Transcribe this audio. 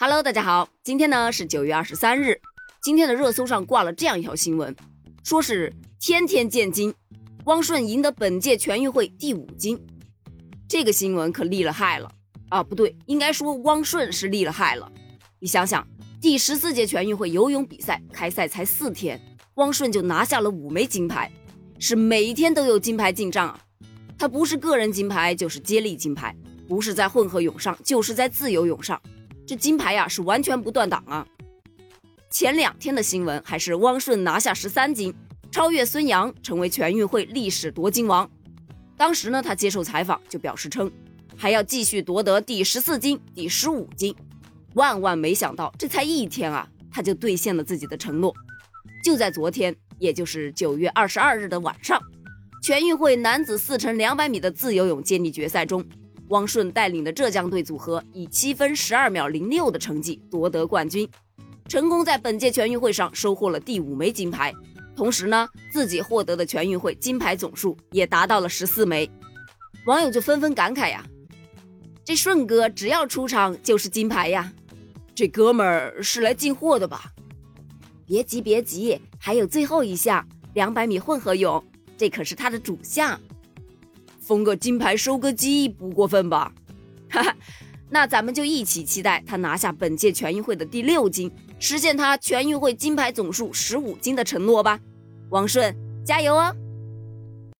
Hello，大家好，今天呢是九月二十三日。今天的热搜上挂了这样一条新闻，说是天天见金，汪顺赢得本届全运会第五金。这个新闻可厉了害了啊！不对，应该说汪顺是厉了害了。你想想，第十四届全运会游泳比赛开赛才四天，汪顺就拿下了五枚金牌，是每一天都有金牌进账啊！他不是个人金牌，就是接力金牌，不是在混合泳上，就是在自由泳上。这金牌呀是完全不断档啊！前两天的新闻还是汪顺拿下十三金，超越孙杨，成为全运会历史夺金王。当时呢，他接受采访就表示称，还要继续夺得第十四金、第十五金。万万没想到，这才一天啊，他就兑现了自己的承诺。就在昨天，也就是九月二十二日的晚上，全运会男子四乘两百米的自由泳接力决赛中。汪顺带领的浙江队组合以七分十二秒零六的成绩夺得冠军，成功在本届全运会上收获了第五枚金牌。同时呢，自己获得的全运会金牌总数也达到了十四枚。网友就纷纷感慨呀：“这顺哥只要出场就是金牌呀，这哥们儿是来进货的吧？”别急别急，还有最后一项两百米混合泳，这可是他的主项。封个金牌收割机不过分吧？哈哈，那咱们就一起期待他拿下本届全运会的第六金，实现他全运会金牌总数十五金的承诺吧。王顺，加油哦！